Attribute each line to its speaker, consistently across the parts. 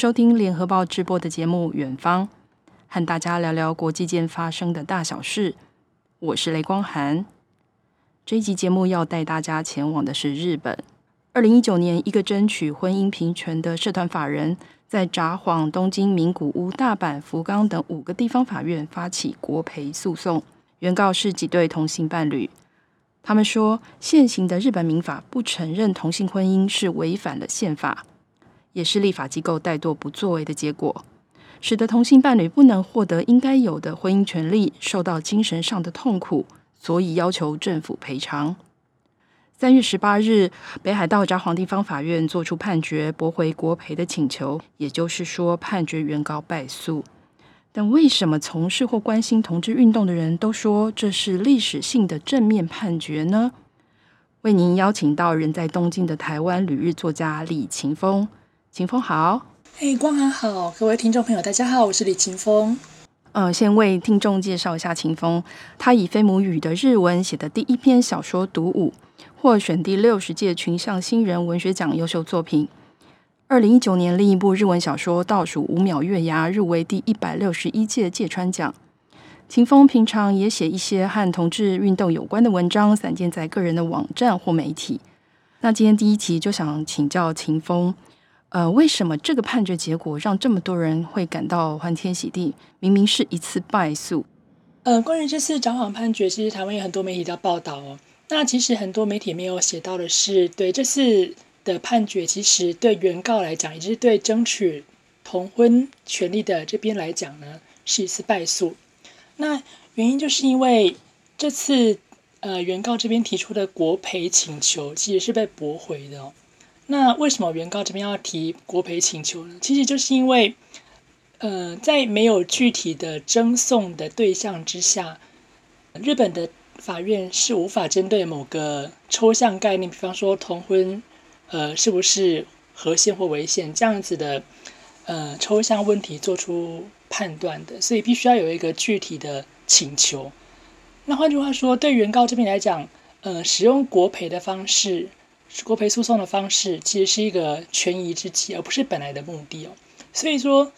Speaker 1: 收听联合报直播的节目《远方》，和大家聊聊国际间发生的大小事。我是雷光涵。这一集节目要带大家前往的是日本。二零一九年，一个争取婚姻平权的社团法人，在札幌、东京、名古屋、大阪、福冈等五个地方法院发起国赔诉讼，原告是几对同性伴侣。他们说，现行的日本民法不承认同性婚姻是违反了宪法，也是立法机构怠惰不作为的结果，使得同性伴侣不能获得应该有的婚姻权利，受到精神上的痛苦，所以要求政府赔偿。三月十八日，北海道札幌地方法院作出判决，驳回国赔的请求，也就是说，判决原告败诉。但为什么从事或关心同志运动的人都说这是历史性的正面判决呢？为您邀请到人在东京的台湾旅日作家李晴峰，晴峰好，
Speaker 2: 嘿，光涵好，各位听众朋友大家好，我是李秦风。
Speaker 1: 呃，先为听众介绍一下秦风，他以非母语的日文写的第一篇小说《独舞》，获选第六十届群像新人文学奖优秀作品。二零一九年，另一部日文小说《倒数五秒月牙》入围第一百六十一届芥川奖。秦风平常也写一些和同志运动有关的文章，散见在个人的网站或媒体。那今天第一题就想请教秦峰，呃，为什么这个判决结果让这么多人会感到欢天喜地？明明是一次败诉。
Speaker 2: 呃，关于这次札幌判决，其实台湾有很多媒体在报道哦。那其实很多媒体没有写到的是，对这次。的判决其实对原告来讲，也就是对争取同婚权利的这边来讲呢，是一次败诉。那原因就是因为这次呃原告这边提出的国赔请求其实是被驳回的。那为什么原告这边要提国赔请求呢？其实就是因为呃在没有具体的争讼的对象之下，日本的法院是无法针对某个抽象概念，比方说同婚。呃，是不是合宪或违宪这样子的呃抽象问题做出判断的？所以必须要有一个具体的请求。那换句话说，对原告这边来讲，呃，使用国赔的方式，国赔诉讼的方式，其实是一个权宜之计，而不是本来的目的哦。所以说，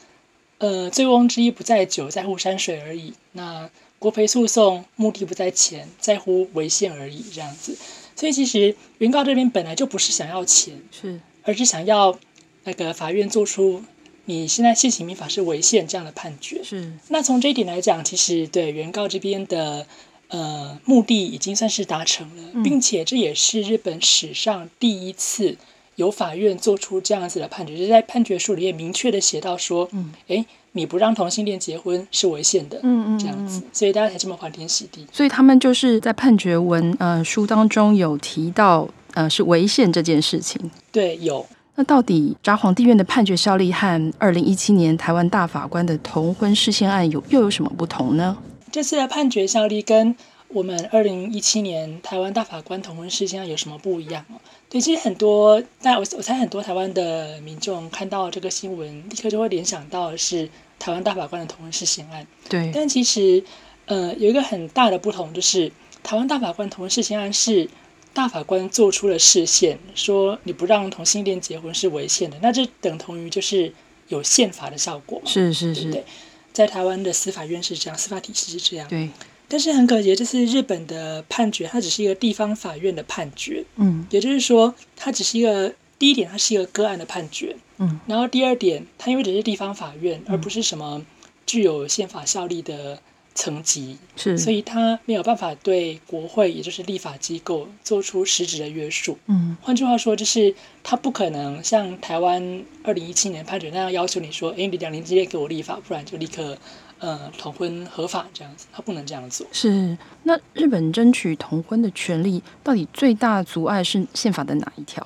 Speaker 2: 呃，醉翁之意不在酒，在乎山水而已。那国赔诉讼目的不在钱，在乎违宪而已，这样子。所以其实原告这边本来就不是想要钱，是，而是想要那个法院做出你现在现行民法是违宪这样的判决。是。那从这一点来讲，其实对原告这边的呃目的已经算是达成了，嗯，并且这也是日本史上第一次由法院做出这样子的判决，就是在判决书里面明确的写到说，嗯，诶。你不让同性恋结婚是违宪的，嗯嗯，这样子，所以大家才这么欢天喜地。
Speaker 1: 所以他们就是在判决文呃书当中有提到呃是违宪这件事情。
Speaker 2: 对，有。
Speaker 1: 那到底札幌地院的判决效力和二零一七年台湾大法官的同婚释宪案有又有什么不同呢？
Speaker 2: 这次的判决效力跟我们二零一七年台湾大法官同婚事件案有什么不一样哦？对，其实很多，但我我猜很多台湾的民众看到这个新闻，立刻就会联想到是台湾大法官的同婚事件案。对，但其实，呃，有一个很大的不同，就是台湾大法官同婚事件案是大法官做出了释宪，说你不让同性恋结婚是违宪的，那这等同于就是有宪法的效果。是是是，对，对，在台湾的司法院是这样，司法体系是这样。对。但是很可惜，这是日本的判决，它只是一个地方法院的判决。嗯，也就是说，它只是一个第一点，它是一个个案的判决。嗯，然后第二点，它因为只是地方法院，而不是什么具有宪法效力的层级，是，所以他没有办法对国会，也就是立法机构做出实质的约束。嗯，换句话说，就是他不可能像台湾二零一七年判决那样要求你说，诶，你两年之内给我立法，不然就立刻。呃，同婚合法这样子，他不能这样做。是，那日本争取同婚的权利，到底最大阻碍是宪法的哪一条？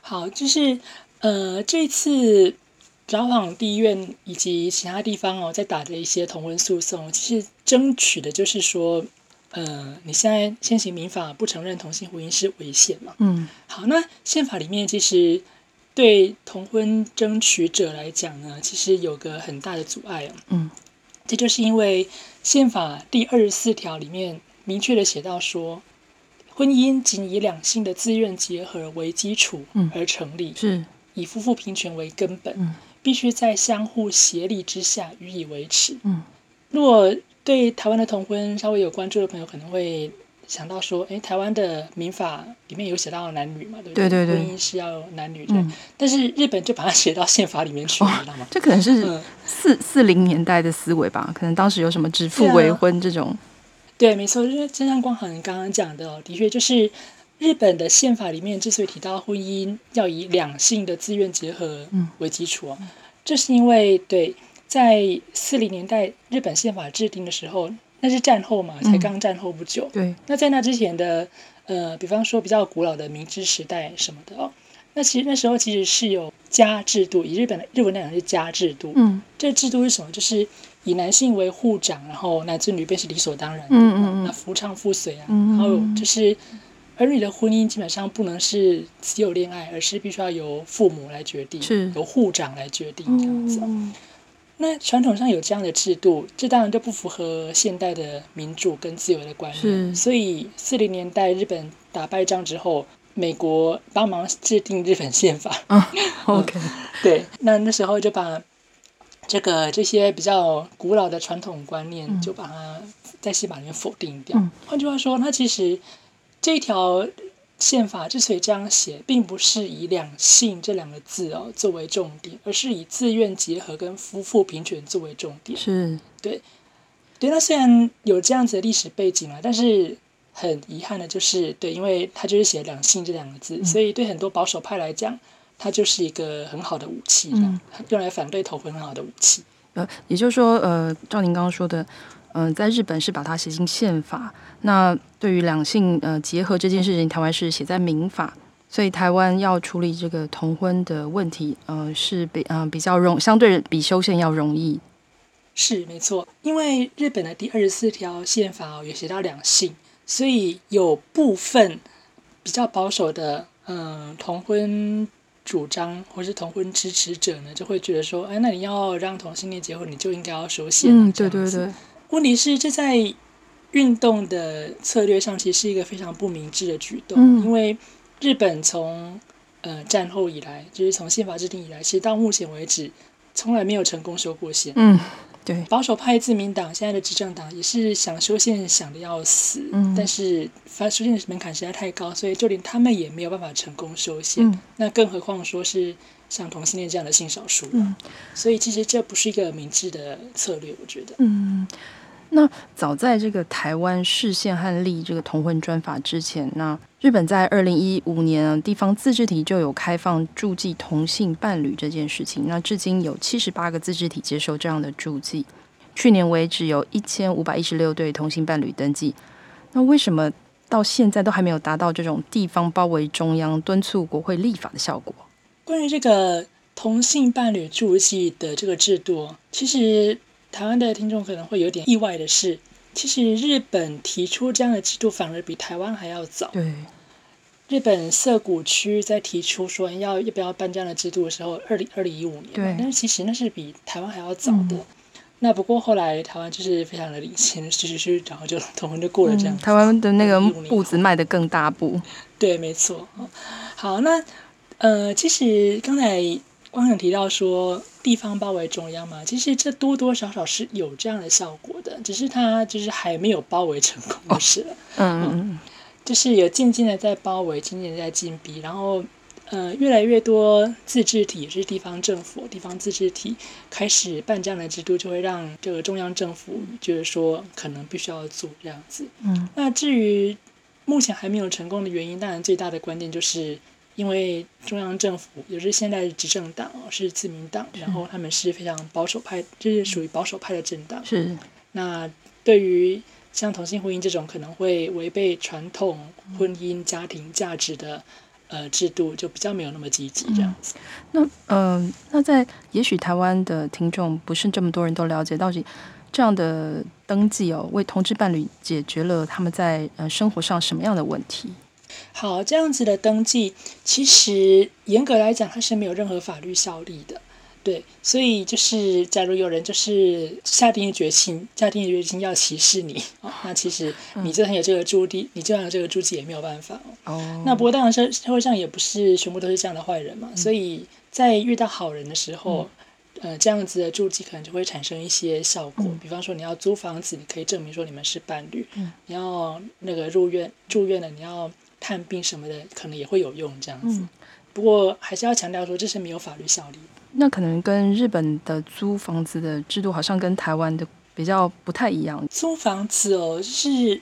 Speaker 2: 好，就是呃，这次札幌地院以及其他地方哦，在打的一些同婚诉讼，其实争取的就是说，呃，你现在现行民法不承认同性婚姻是违宪嘛？嗯，好，那宪法里面其实对同婚争取者来讲呢，其实有个很大的阻碍哦。嗯。这就是因为宪法第二十四条里面明确的写到说，婚姻仅以两性的自愿结合为基础而成立，是以夫妇平权为根本，必须在相互协力之下予以维持。
Speaker 1: 嗯，
Speaker 2: 如果对台湾的同婚稍微有关注的朋友，可能会想到说，哎，台湾的民法里面有写到男女嘛，对不对？
Speaker 1: 对对对，
Speaker 2: 婚姻是要男女的，嗯，但是日本就把它写到宪法里面去，哦，你知道吗？
Speaker 1: 这可能是四四零年代的思维吧？可能当时有什么指腹为婚这种。
Speaker 2: 对，没错，就是就像光恒刚刚讲的，的确就是日本的宪法里面之所以提到婚姻要以两性的自愿结合为基础，嗯，这是因为对，在四零年代日本宪法制定的时候，那是战后嘛，才刚战后不久。
Speaker 1: 嗯、对，
Speaker 2: 那在那之前的呃，比方说比较古老的明治时代什么的哦，那其实那时候其实是有家制度，以日本的日文来讲是家制度。嗯，这制度是什么？就是。以男性为户长，然后男尊女卑是理所当然的。嗯嗯，那夫唱妇随啊，然后就是儿女的婚姻基本上不能是只有恋爱，而是必须要由父母来决定，是由护长来决定这样子。嗯、那传统上有这样的制度，这当然就不符合现代的民主跟自由的观念。所以四零年代日本打败仗之后，美国帮忙制定日本宪法。
Speaker 1: 嗯、OK，
Speaker 2: 对，那那时候就把。这个这些比较古老的传统观念，就把它在宪法里面否定掉。嗯、换句话说，它其实这一条宪法之所以这样写，并不是以两性这两个字哦作为重点，而是以自愿结合跟夫妇平权作为重点。
Speaker 1: 是，
Speaker 2: 对，对。那虽然有这样子的历史背景啊，但是很遗憾的就是，对，因为他就是写两性这两个字，嗯、所以对很多保守派来讲。它就是一个很好的武器，嗯，用来反对同婚很好的武器。
Speaker 1: 呃，也就是说，呃，照您刚刚说的，嗯、呃，在日本是把它写进宪法。那对于两性呃结合这件事情，台湾是写在民法，所以台湾要处理这个同婚的问题，呃，是比嗯、呃、比较容，相对比修宪要容易。
Speaker 2: 是没错，因为日本的第二十四条宪法也写到两性，所以有部分比较保守的嗯、呃、同婚。主张或是同婚支持者呢，就会觉得说，哎，那你要让同性恋结婚，你就应该要修宪。嗯，对对对。问题是，这在运动的策略上，其实是一个非常不明智的举动。嗯，因为日本从呃战后以来，就是从宪法制定以来，其实到目前为止，从来没有成功修过宪。嗯。对，保守派自民党现在的执政党也是想修宪想的要死，嗯，但是发修宪的门槛实在太高，所以就连他们也没有办法成功修宪，嗯，那更何况说是像同性恋这样的性少数，嗯，所以其实这不是一个明智的策略，我觉得，
Speaker 1: 嗯。那早在这个台湾释宪和立这个同婚专法之前，那日本在二零一五年地方自治体就有开放住记同性伴侣这件事情。那至今有七十八个自治体接受这样的住记，去年为止有一千五百一十六对同性伴侣登记。那为什么到现在都还没有达到这种地方包围中央、敦促国会立法的效果？
Speaker 2: 关于这个同性伴侣注记的这个制度，其实。台湾的听众可能会有点意外的是，其实日本提出这样的制度反而比台湾还要早。
Speaker 1: 对，
Speaker 2: 日本涩谷区在提出说要要不要办这样的制度的时候，二零二零一五年，对，但是其实那是比台湾还要早的。嗯、那不过后来台湾就是非常的领先，是是是，然后就同婚就过了这样、嗯。
Speaker 1: 台湾的那个步子迈得更大步。
Speaker 2: 对，没错。好，那呃，其实刚才。光想提到说地方包围中央嘛，其实这多多少少是有这样的效果的，只是它就是还没有包围成功就是了。嗯嗯嗯，就是有渐渐的在包围，渐渐的在进逼，然后呃越来越多自治体也是地方政府、地方自治体开始办这样的制度，就会让这个中央政府就是说可能必须要做这样子。嗯，那至于目前还没有成功的原因，当然最大的关键就是。因为中央政府也是现在的执政党哦，是自民党，然后他们是非常保守派，就是属于保守派的政党。是。那对于像同性婚姻这种可能会违背传统婚姻家庭价值的呃制度，就比较没有那么积极这样子。
Speaker 1: 那嗯、呃，那在也许台湾的听众不是这么多人都了解，到底这样的登记哦，为同志伴侣解决了他们在呃生活上什么样的问题？
Speaker 2: 好，这样子的登记，其实严格来讲，它是没有任何法律效力的，对。所以就是，假如有人就是下定决心，下定决心要歧视你，哦，那其实你就算有这个注记，你就算有这个注记也没有办法哦。那不过当然，社社会上也不是全部都是这样的坏人嘛，所以在遇到好人的时候，呃，这样子的注记可能就会产生一些效果，
Speaker 1: 嗯、
Speaker 2: 比方说你要租房子，你可以证明说你们是伴侣；
Speaker 1: 嗯、
Speaker 2: 你要那个入院住院了，你要探病什么的，可能也会有用这样子。嗯、不过还是要强调说，这是没有法律效力。
Speaker 1: 那可能跟日本的租房子的制度好像跟台湾的比较不太一样。
Speaker 2: 租房子哦，是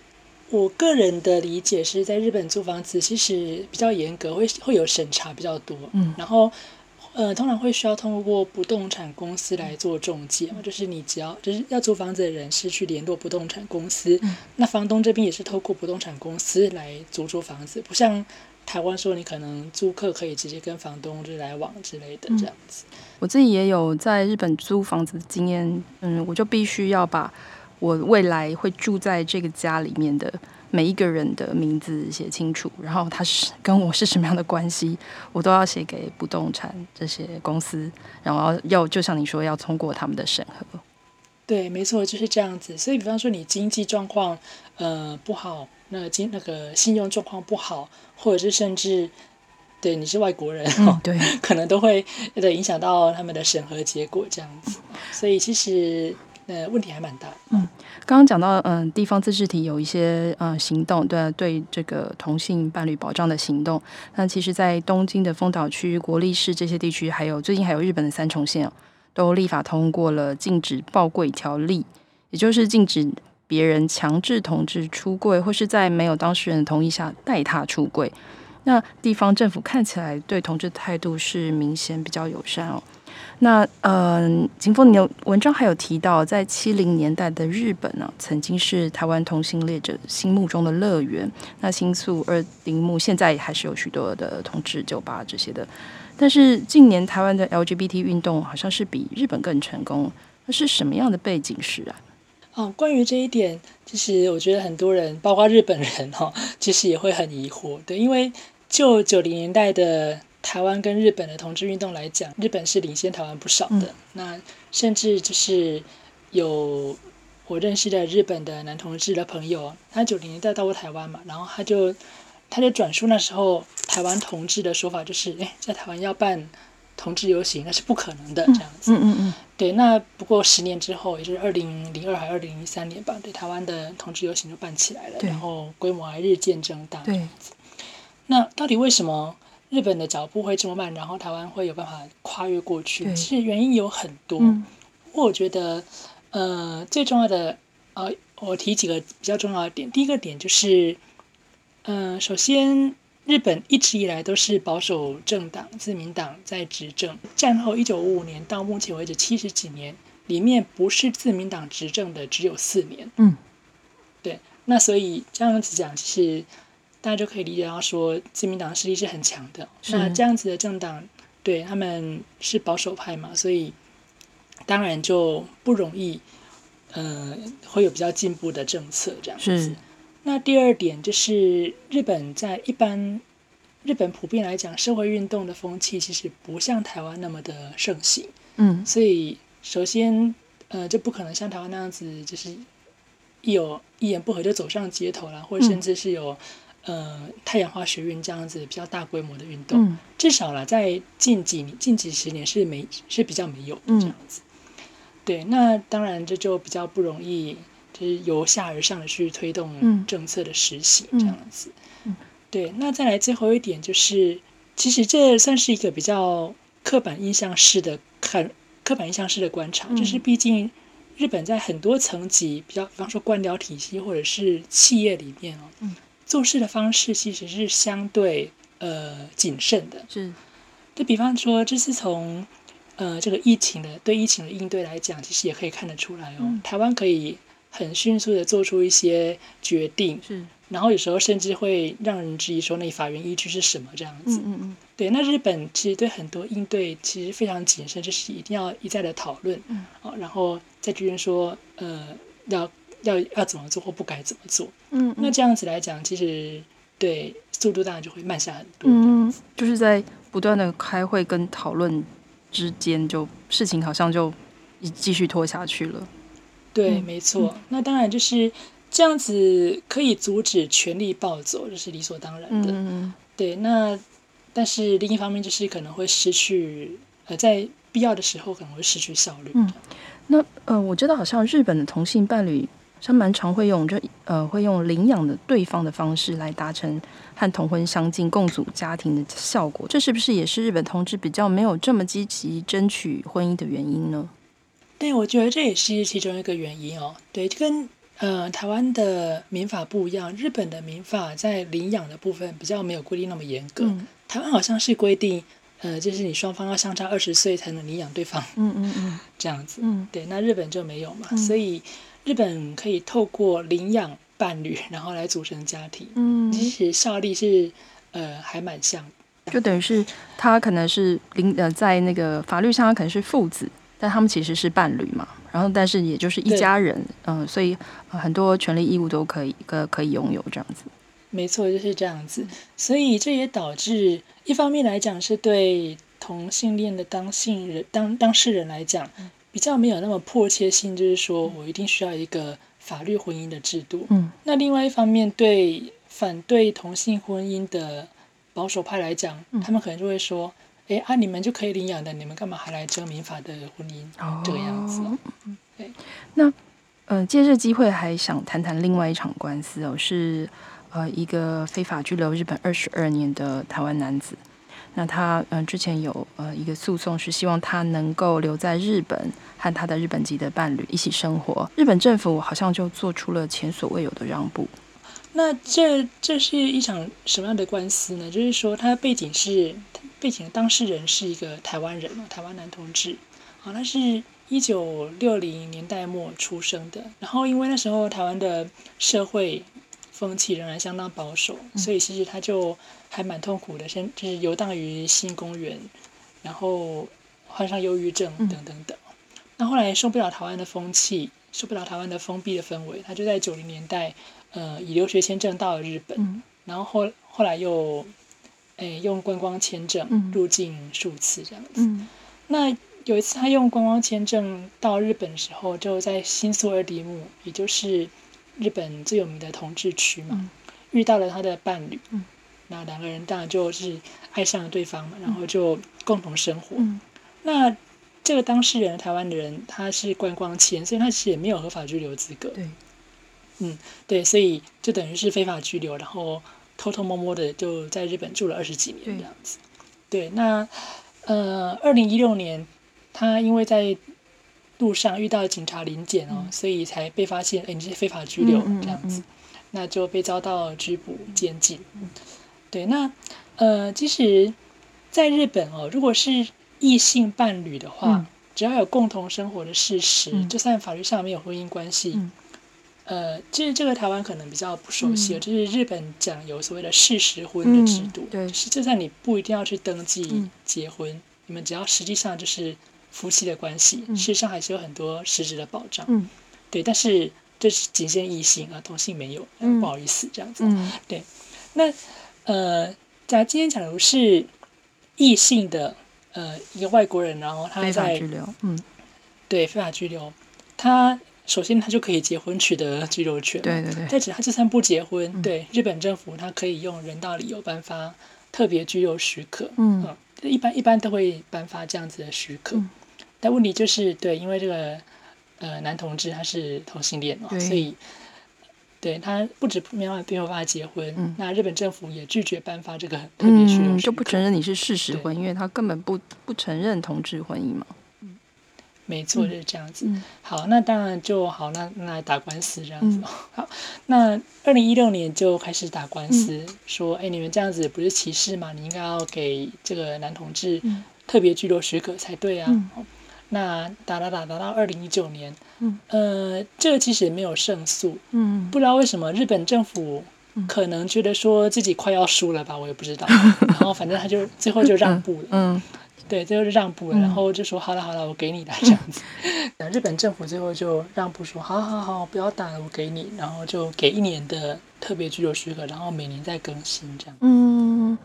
Speaker 2: 我个人的理解是在日本租房子其实比较严格，会会有审查比较多。嗯，然后。呃，通常会需要通过不动产公司来做中介嘛，就是你只要就是要租房子的人是去联络不动产公司，嗯、那房东这边也是透过不动产公司来租租房子，不像台湾说你可能租客可以直接跟房东就来往之类的这样子。
Speaker 1: 嗯、我自己也有在日本租房子的经验，嗯，我就必须要把我未来会住在这个家里面的。每一个人的名字写清楚，然后他是跟我是什么样的关系，我都要写给不动产这些公司，然后要就像你说，要通过他们的审核。
Speaker 2: 对，没错，就是这样子。所以，比方说你经济状况呃不好，那经那个信用状况不好，或者是甚至对你是外国人，
Speaker 1: 嗯、对，
Speaker 2: 可能都会对影响到他们的审核结果这样子。所以其实。呃，问题还蛮大。
Speaker 1: 嗯，刚刚讲到，嗯，地方自治体有一些嗯行动，对对这个同性伴侣保障的行动。那其实，在东京的丰岛区、国立市这些地区，还有最近还有日本的三重县，都立法通过了禁止报柜条例，也就是禁止别人强制同志出柜，或是在没有当事人的同意下带他出柜。那地方政府看起来对同志态度是明显比较友善哦。那呃，景峰，你的文章还有提到，在七零年代的日本呢、曾经是台湾同性恋者心目中的乐园。那新宿二丁目现在还是有许多的同志酒吧这些的。但是近年台湾的 LGBT 运动好像是比日本更成功，那是什么样的背景是啊？
Speaker 2: 哦，关于这一点，其实我觉得很多人，包括日本人哈、哦，其实也会很疑惑。对，因为就九零年代的。台湾跟日本的同志运动来讲，日本是领先台湾不少的。嗯、那甚至就是有我认识的日本的男同志的朋友，他九零年代到过台湾嘛，然后他就他就转述那时候台湾同志的说法，就是哎，在台湾要办同志游行那是不可能的这样子。嗯嗯，嗯嗯对，那不过十年之后，也就是二零零二还二零零三年吧，对，台湾的同志游行就办起来了，然后规模还日渐增大。对，那到底为什么？日本的脚步会这么慢，然后台湾会有办法跨越过去，其实原因有很多。嗯、我觉得，呃，最重要的，呃，我提几个比较重要的点。第一个点就是，呃，首先，日本一直以来都是保守政党自民党在执政。战后一九五五年到目前为止七十几年，里面不是自民党执政的只有四年。嗯，对。那所以这样子讲，其实。大家就可以理解到说，自民党的势力是很强的。那这样子的政党，对他们是保守派嘛，所以当然就不容易，呃，会有比较进步的政策这样子。那第二点就是，日本在一般日本普遍来讲，社会运动的风气其实不像台湾那么的盛行。嗯，所以首先，呃，就不可能像台湾那样子，就是一有一言不合就走上街头啦，或者甚至是有。嗯呃，太阳花学运这样子比较大规模的运动，嗯、至少啦，在近几年、近几十年是没是比较没有的这样子。嗯、对，那当然这就比较不容易，就是由下而上的去推动政策的实行这样子。对，那再来最后一点就是，其实这算是一个比较刻板印象式的看，刻板印象式的观察，嗯、就是毕竟日本在很多层级，比较比方说官僚体系或者是企业里面哦。嗯做事的方式其实是相对呃谨慎的，是。就比方说，这是从呃这个疫情的对疫情的应对来讲，其实也可以看得出来哦。嗯、台湾可以很迅速的做出一些决定，是。然后有时候甚至会让人质疑说，那法院依据是什么这样子？嗯嗯嗯。对，那日本其实对很多应对其实非常谨慎，就是一定要一再的讨论，嗯，哦然后再决定说呃要。要要怎么做或不该怎么做，嗯，嗯，那这样子来讲，其实对速度当然就会慢下很多。
Speaker 1: 嗯，就是在不断的开会跟讨论之间，就事情好像就继续拖下去了。
Speaker 2: 对，没错。嗯，那当然就是这样子可以阻止权力暴走，这是理所当然的。嗯，对，那但是另一方面就是可能会失去呃在。必要的时候可能会失去效率。
Speaker 1: 嗯，那呃，我知道好像日本的同性伴侣，他蛮常会用这呃，会用领养的对方的方式来达成和同婚相近、共组家庭的效果。这是不是也是日本同志比较没有这么积极争取婚姻的原因呢？
Speaker 2: 对，我觉得这也是其中一个原因哦。对，就跟呃台湾的民法不一样，日本的民法在领养的部分比较没有规定那么严格。嗯、台湾好像是规定。呃，就是你双方要相差二十岁才能领养对方，嗯嗯嗯，这样子，嗯，对，那日本就没有嘛，嗯、所以日本可以透过领养伴侣，然后来组成家庭，嗯，其实效力是呃还蛮像，
Speaker 1: 就等于是他可能是领呃在那个法律上他可能是父子，但他们其实是伴侣嘛，然后但是也就是一家人，嗯、呃，所以、呃、很多权利义务都可以可可以拥有这样子。
Speaker 2: 没错，就是这样子，所以这也导致一方面来讲是对同性恋的当性人当当事人来讲比较没有那么迫切性，就是说我一定需要一个法律婚姻的制度。嗯，那另外一方面对反对同性婚姻的保守派来讲，嗯、他们可能就会说：“哎啊，你们就可以领养的，你们干嘛还来争民法的婚姻？”哦、这个样子。对，
Speaker 1: 那呃，借这机会还想谈谈另外一场官司哦，是。呃，一个非法拘留日本二十二年的台湾男子，那他嗯、之前有呃一个诉讼，是希望他能够留在日本和他的日本籍的伴侣一起生活。日本政府好像就做出了前所未有的让步。
Speaker 2: 那这这是一场什么样的官司呢？就是说，他背景是背景的当事人是一个台湾人，台湾男同志，好，他是一九六零年代末出生的。然后因为那时候台湾的社会。风气仍然相当保守，所以其实他就还蛮痛苦的，先就是游荡于新公园，然后患上忧郁症等等等。那后来受不了台湾的风气，受不了台湾的封闭的氛围，他就在九零年代，呃，以留学签证到了日本，然后后后来又，诶，用观光签证入境数次这样子。那有一次他用观光签证到日本的时候，就在新宿二丁目，也就是。日本最有名的同志区嘛，嗯、遇到了他的伴侣，嗯、那两个人当然就是爱上了对方嘛，嗯、然后就共同生活。嗯、那这个当事人台湾的人，他是观光签，所以他其实也没有合法居留资格。对，嗯，对，所以就等于是非法居留，然后偷偷摸摸的就在日本住了二十几年这样子。对，对，那呃，二零一六年，他因为在路上遇到警察临检哦，所以才被发现，哎，你是非法拘留这样子，那就被遭到拘捕监禁。对，那呃，其实在日本哦，如果是异性伴侣的话，只要有共同生活的事实，就算法律上没有婚姻关系，呃，其实这个台湾可能比较不熟悉，就是日本讲有所谓的事实婚的制度，对，是就算你不一定要去登记结婚，你们只要实际上就是。夫妻的关系，事实上还是有很多实质的保障，嗯、对，但是这是仅限异性啊，同性没有，嗯、不好意思这样子，嗯、对。那呃，假如今天假如是异性的呃一个外国人，然后他在嗯，对，非法拘留，他首先他就可以结婚取得居留权，对对对。再者，他就算不结婚，嗯、对日本政府他可以用人道理由颁发特别居留许可，嗯，嗯，一般一般都会颁发这样子的许可。嗯但问题就是，对，因为这个呃男同志他是同性恋嘛，所以对他不止没有没有办法结婚，嗯、那日本政府也拒绝颁发这个特别许可，
Speaker 1: 嗯，就不承认你是事实婚，对因为他根本不不承认同志婚姻嘛。
Speaker 2: 嗯，没错，就是这样子。嗯、好，那当然就好，那那来打官司这样子。嗯、好，那二零一六年就开始打官司，嗯、说，哎，你们这样子不是歧视吗？你应该要给这个男同志特别居留许可才对啊。嗯那打打打打到二零一九年，嗯，呃，这个其实也没有胜诉，嗯，不知道为什么日本政府可能觉得说自己快要输了吧，我也不知道，然后反正他就最后就让步了，嗯，对，最后就让步了，然后就说好了好了，我给你了这样子，日本政府最后就让步说好好好，不要打了，我给你，然后就给一年的特别居留许可，然后每年再更新这样，嗯，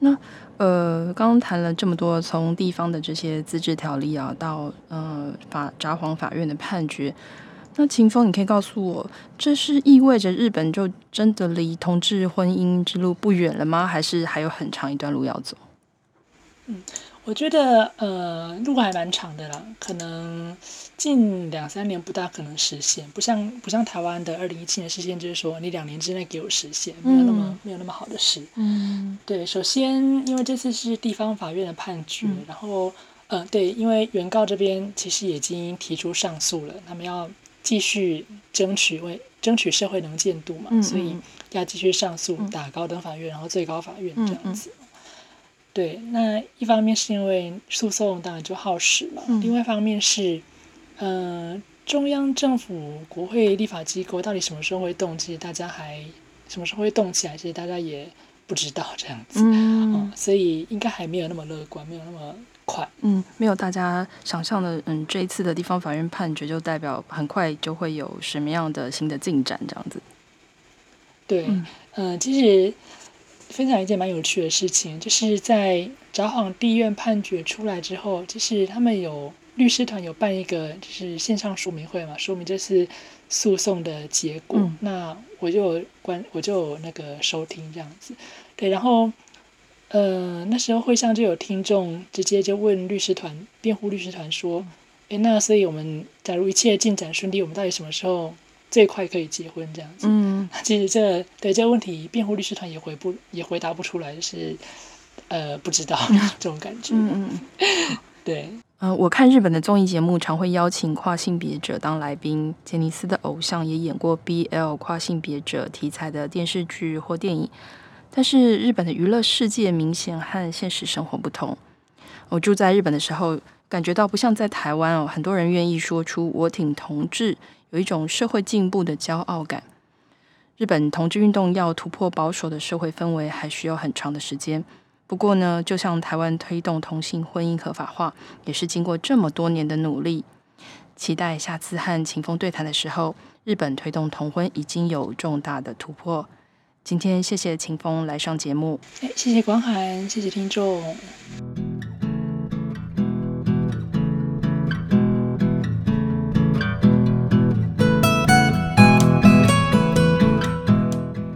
Speaker 1: 那。呃，刚刚谈了这么多，从地方的这些自治条例啊，到呃法札幌法院的判决，那秦风，你可以告诉我，这是意味着日本就真的离同志婚姻之路不远了吗？还是还有很长一段路要走？
Speaker 2: 嗯，我觉得呃路还蛮长的啦，可能近两三年不大可能实现，不像不像台湾的二零一七年实现，就是说你两年之内给我实现，没有那么、嗯、没有那么好的事。嗯，对，首先因为这次是地方法院的判决，嗯、然后呃对，因为原告这边其实已经提出上诉了，他们要继续争取为争取社会能见度嘛，嗯、所以要继续上诉打高等法院，然后最高法院这样子。对，那一方面是因为诉讼当然就耗时嘛，嗯、另外一方面是，嗯、呃，中央政府、国会立法机构到底什么时候会动，其实大家还什么时候会动起来，其实大家也不知道这样子，嗯，嗯，所以应该还没有那么乐观，没有那么快，
Speaker 1: 嗯，没有大家想象的，嗯，这一次的地方法院判决就代表很快就会有什么样的新的进展这样子，
Speaker 2: 对，嗯、呃，其实。分享一件蛮有趣的事情，就是在札幌地院判决出来之后，就是他们有律师团有办一个就是线上说明会嘛，说明这次诉讼的结果。嗯、那我就关我就那个收听这样子，对，然后呃那时候会上就有听众直接就问律师团辩护律师团说，诶、嗯，那所以我们假如一切进展顺利，我们到底什么时候？最快可以结婚这样子，嗯，其实这对这个问题，辩护律师团也回不也回答不出来，就是呃不知道这种感觉，嗯嗯，对，
Speaker 1: 呃，我看日本的综艺节目常会邀请跨性别者当来宾，杰尼斯的偶像也演过 BL 跨性别者题材的电视剧或电影，但是日本的娱乐世界明显和现实生活不同。我住在日本的时候，感觉到不像在台湾哦，很多人愿意说出“我挺同志”。有一种社会进步的骄傲感。日本同志运动要突破保守的社会氛围，还需要很长的时间。不过呢，就像台湾推动同性婚姻合法化，也是经过这么多年的努力。期待下次和秦风对谈的时候，日本推动同婚已经有重大的突破。今天谢谢秦风来上节目，
Speaker 2: 谢谢光涵，谢谢听众。